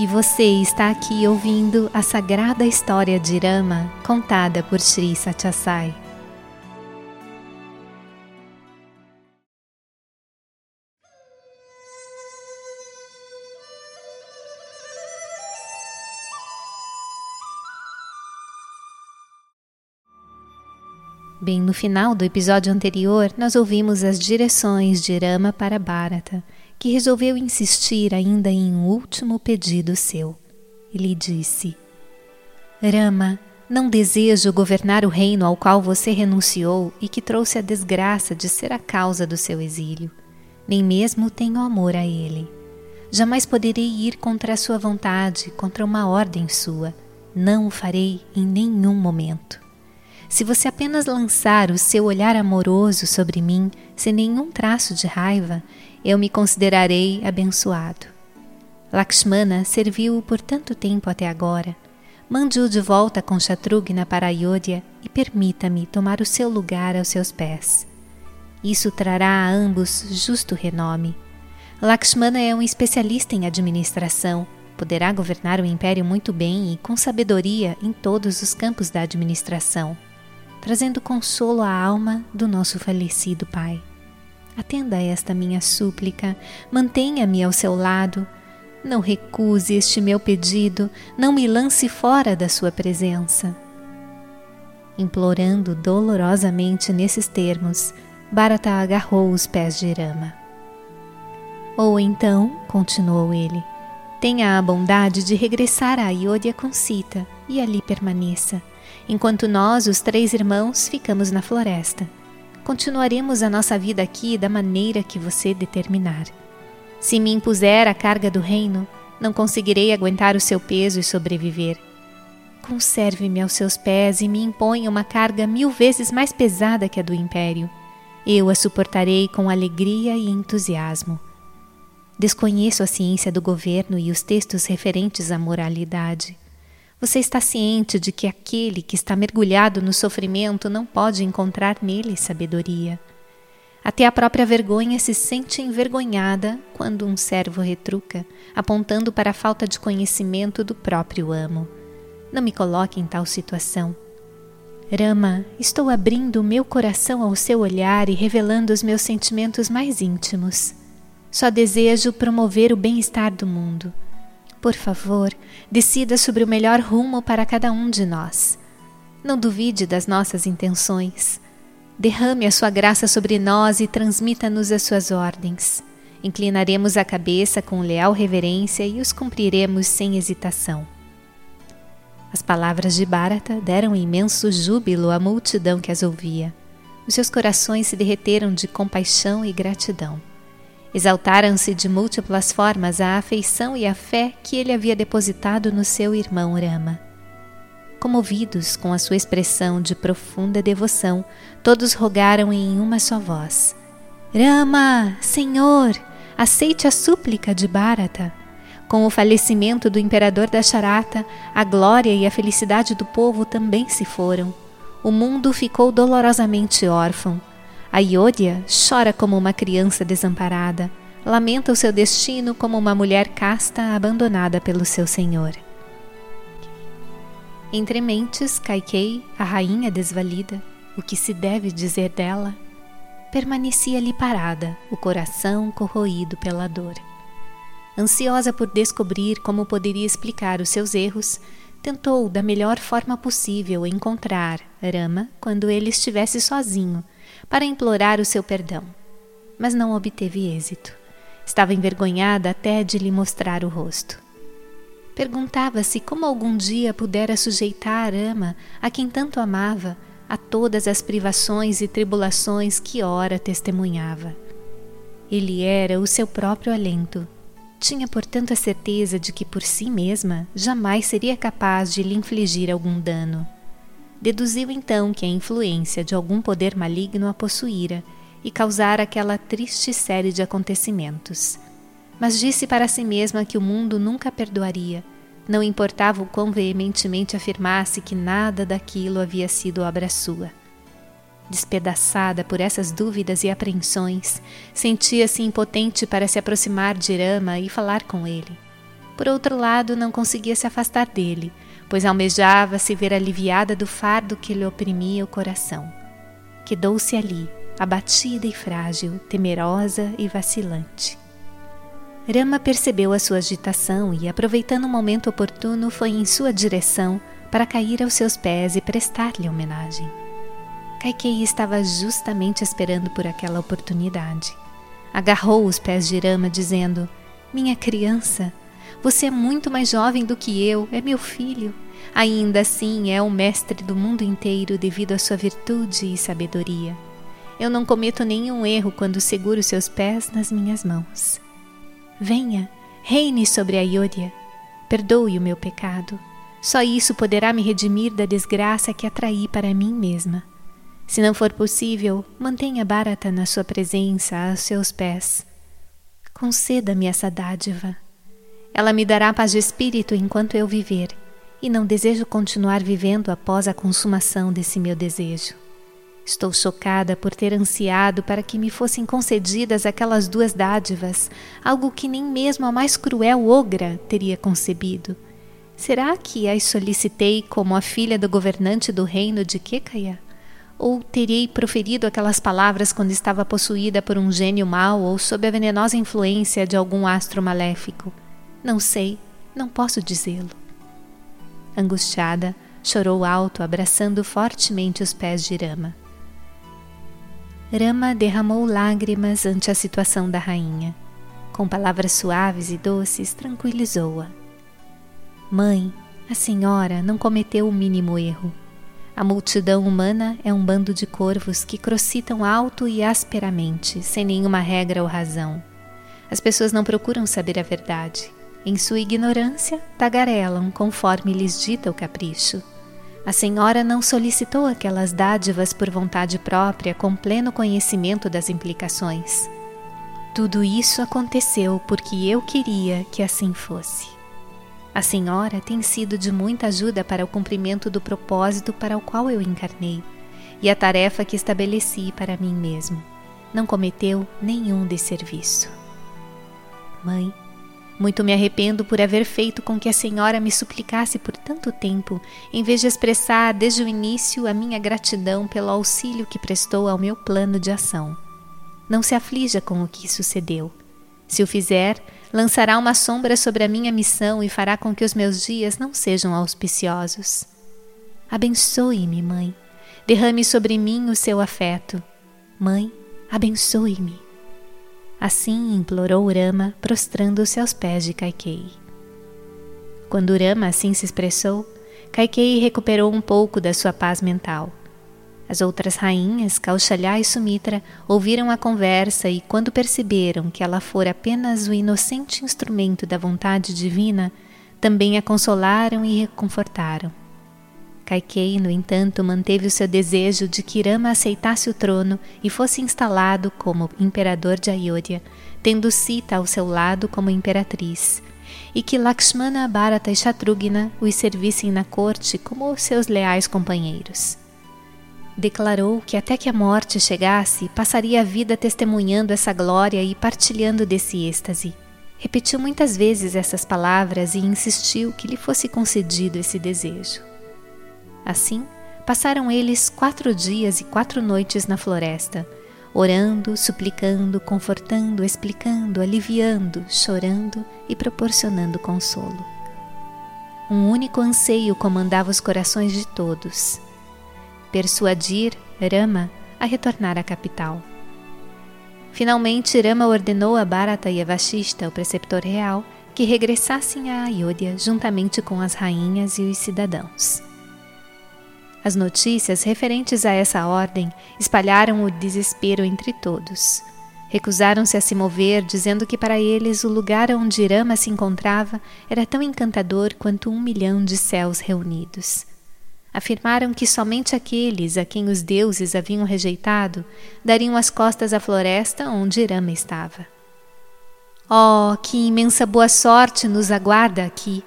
E você está aqui ouvindo a sagrada história de Rama contada por Sri Satyasai. Bem, no final do episódio anterior, nós ouvimos as direções de Rama para Bharata, que resolveu insistir ainda em um último pedido seu. Ele disse: Rama, não desejo governar o reino ao qual você renunciou e que trouxe a desgraça de ser a causa do seu exílio. Nem mesmo tenho amor a ele. Jamais poderei ir contra a sua vontade, contra uma ordem sua. Não o farei em nenhum momento. Se você apenas lançar o seu olhar amoroso sobre mim, sem nenhum traço de raiva, eu me considerarei abençoado. Lakshmana serviu-o por tanto tempo até agora. Mande-o de volta com Shatrugna para Ayodhya e permita-me tomar o seu lugar aos seus pés. Isso trará a ambos justo renome. Lakshmana é um especialista em administração. Poderá governar o império muito bem e com sabedoria em todos os campos da administração trazendo consolo à alma do nosso falecido Pai. Atenda esta minha súplica, mantenha-me ao seu lado. Não recuse este meu pedido, não me lance fora da sua presença. Implorando dolorosamente nesses termos, Bharata agarrou os pés de Rama. Ou então, continuou ele, tenha a bondade de regressar a Ayodhya com Sita e ali permaneça enquanto nós, os três irmãos, ficamos na floresta. Continuaremos a nossa vida aqui da maneira que você determinar. Se me impuser a carga do reino, não conseguirei aguentar o seu peso e sobreviver. Conserve-me aos seus pés e me imponha uma carga mil vezes mais pesada que a do império. Eu a suportarei com alegria e entusiasmo. Desconheço a ciência do governo e os textos referentes à moralidade. Você está ciente de que aquele que está mergulhado no sofrimento não pode encontrar nele sabedoria. Até a própria vergonha se sente envergonhada quando um servo retruca, apontando para a falta de conhecimento do próprio amo. Não me coloque em tal situação. Rama, estou abrindo o meu coração ao seu olhar e revelando os meus sentimentos mais íntimos. Só desejo promover o bem-estar do mundo. Por favor, decida sobre o melhor rumo para cada um de nós. Não duvide das nossas intenções. Derrame a sua graça sobre nós e transmita-nos as suas ordens. Inclinaremos a cabeça com leal reverência e os cumpriremos sem hesitação. As palavras de Bharata deram imenso júbilo à multidão que as ouvia. Os seus corações se derreteram de compaixão e gratidão. Exaltaram-se de múltiplas formas a afeição e a fé que ele havia depositado no seu irmão Rama. Comovidos com a sua expressão de profunda devoção, todos rogaram em uma só voz: Rama, Senhor, aceite a súplica de Bharata. Com o falecimento do imperador da Charata, a glória e a felicidade do povo também se foram. O mundo ficou dolorosamente órfão a Iódia chora como uma criança desamparada, lamenta o seu destino como uma mulher casta abandonada pelo seu senhor. Entre mentes, Kaikei, a rainha desvalida, o que se deve dizer dela, permanecia ali parada, o coração corroído pela dor. Ansiosa por descobrir como poderia explicar os seus erros, tentou da melhor forma possível encontrar Rama quando ele estivesse sozinho para implorar o seu perdão, mas não obteve êxito. Estava envergonhada até de lhe mostrar o rosto. Perguntava-se como algum dia pudera sujeitar a ama, a quem tanto amava, a todas as privações e tribulações que ora testemunhava. Ele era o seu próprio alento. Tinha, portanto, a certeza de que por si mesma jamais seria capaz de lhe infligir algum dano. Deduziu então que a influência de algum poder maligno a possuíra e causara aquela triste série de acontecimentos. Mas disse para si mesma que o mundo nunca perdoaria, não importava o quão veementemente afirmasse que nada daquilo havia sido obra sua. Despedaçada por essas dúvidas e apreensões, sentia-se impotente para se aproximar de Rama e falar com ele. Por outro lado, não conseguia se afastar dele, pois almejava se ver aliviada do fardo que lhe oprimia o coração. Quedou-se ali, abatida e frágil, temerosa e vacilante. Rama percebeu a sua agitação e, aproveitando o momento oportuno, foi em sua direção para cair aos seus pés e prestar-lhe homenagem. Kaikei estava justamente esperando por aquela oportunidade. Agarrou os pés de Rama, dizendo: Minha criança, você é muito mais jovem do que eu, é meu filho. Ainda assim é o mestre do mundo inteiro devido à sua virtude e sabedoria. Eu não cometo nenhum erro quando seguro seus pés nas minhas mãos. Venha, reine sobre a Ayodhya. Perdoe o meu pecado. Só isso poderá me redimir da desgraça que atraí para mim mesma. Se não for possível, mantenha Bharata na sua presença, aos seus pés. Conceda-me essa dádiva. Ela me dará paz de espírito enquanto eu viver, e não desejo continuar vivendo após a consumação desse meu desejo. Estou chocada por ter ansiado para que me fossem concedidas aquelas duas dádivas, algo que nem mesmo a mais cruel ogra teria concebido. Será que as solicitei como a filha do governante do reino de Kekaya? Ou terei proferido aquelas palavras quando estava possuída por um gênio mau ou sob a venenosa influência de algum astro maléfico? Não sei, não posso dizê-lo. Angustiada, chorou alto, abraçando fortemente os pés de Rama. Rama derramou lágrimas ante a situação da rainha. Com palavras suaves e doces, tranquilizou-a. Mãe, a senhora não cometeu o mínimo erro. A multidão humana é um bando de corvos que crocitam alto e asperamente, sem nenhuma regra ou razão. As pessoas não procuram saber a verdade. Em sua ignorância, tagarelam conforme lhes dita o capricho. A senhora não solicitou aquelas dádivas por vontade própria, com pleno conhecimento das implicações. Tudo isso aconteceu porque eu queria que assim fosse. A senhora tem sido de muita ajuda para o cumprimento do propósito para o qual eu encarnei e a tarefa que estabeleci para mim mesmo. Não cometeu nenhum desserviço. Mãe, muito me arrependo por haver feito com que a senhora me suplicasse por tanto tempo, em vez de expressar desde o início a minha gratidão pelo auxílio que prestou ao meu plano de ação. Não se aflija com o que sucedeu. Se o fizer, lançará uma sombra sobre a minha missão e fará com que os meus dias não sejam auspiciosos. Abençoe-me, mãe. Derrame sobre mim o seu afeto. Mãe, abençoe-me. Assim implorou Rama, prostrando-se aos pés de Kaikei. Quando Rama assim se expressou, Kaikei recuperou um pouco da sua paz mental. As outras rainhas, Kaushalya e Sumitra, ouviram a conversa e, quando perceberam que ela fora apenas o inocente instrumento da vontade divina, também a consolaram e reconfortaram. Kaikei, no entanto, manteve o seu desejo de que Rama aceitasse o trono e fosse instalado como imperador de Ayodhya, tendo Sita ao seu lado como imperatriz, e que Lakshmana, Bharata e Shatrughna os servissem na corte como seus leais companheiros. Declarou que até que a morte chegasse, passaria a vida testemunhando essa glória e partilhando desse êxtase. Repetiu muitas vezes essas palavras e insistiu que lhe fosse concedido esse desejo. Assim, passaram eles quatro dias e quatro noites na floresta, orando, suplicando, confortando, explicando, aliviando, chorando e proporcionando consolo. Um único anseio comandava os corações de todos: persuadir Rama a retornar à capital. Finalmente, Rama ordenou a Bharata e a Vashista, o preceptor real, que regressassem a Ayodhya juntamente com as rainhas e os cidadãos. As notícias referentes a essa ordem espalharam o desespero entre todos. Recusaram-se a se mover, dizendo que para eles o lugar onde Rama se encontrava era tão encantador quanto um milhão de céus reunidos. Afirmaram que somente aqueles a quem os deuses haviam rejeitado dariam as costas à floresta onde Rama estava. Oh, que imensa boa sorte nos aguarda aqui!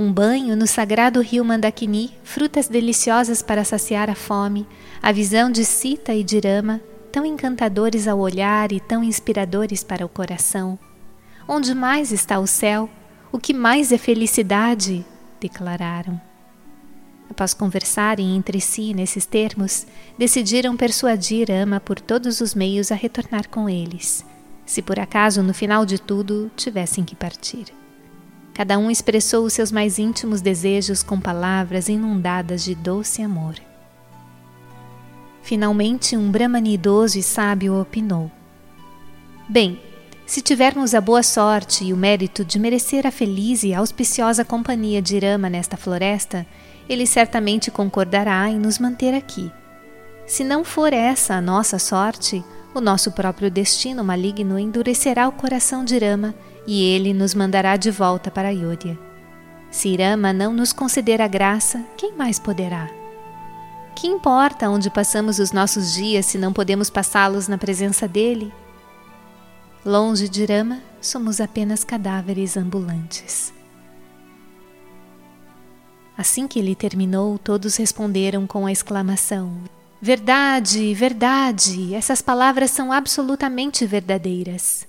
Um banho no sagrado rio Mandakini, frutas deliciosas para saciar a fome, a visão de Sita e de Rama, tão encantadores ao olhar e tão inspiradores para o coração. Onde mais está o céu? o que mais é felicidade? declararam. Após conversarem entre si nesses termos, decidiram persuadir Ama por todos os meios a retornar com eles, se por acaso no final de tudo tivessem que partir. Cada um expressou os seus mais íntimos desejos com palavras inundadas de doce amor. Finalmente, um Brahmani idoso e sábio opinou: Bem, se tivermos a boa sorte e o mérito de merecer a feliz e auspiciosa companhia de Rama nesta floresta, ele certamente concordará em nos manter aqui. Se não for essa a nossa sorte, o nosso próprio destino maligno endurecerá o coração de Rama e ele nos mandará de volta para Ayodhya. Se Rama não nos conceder a graça, quem mais poderá? Que importa onde passamos os nossos dias se não podemos passá-los na presença dele? Longe de Rama, somos apenas cadáveres ambulantes. Assim que ele terminou, todos responderam com a exclamação: Verdade, verdade! Essas palavras são absolutamente verdadeiras.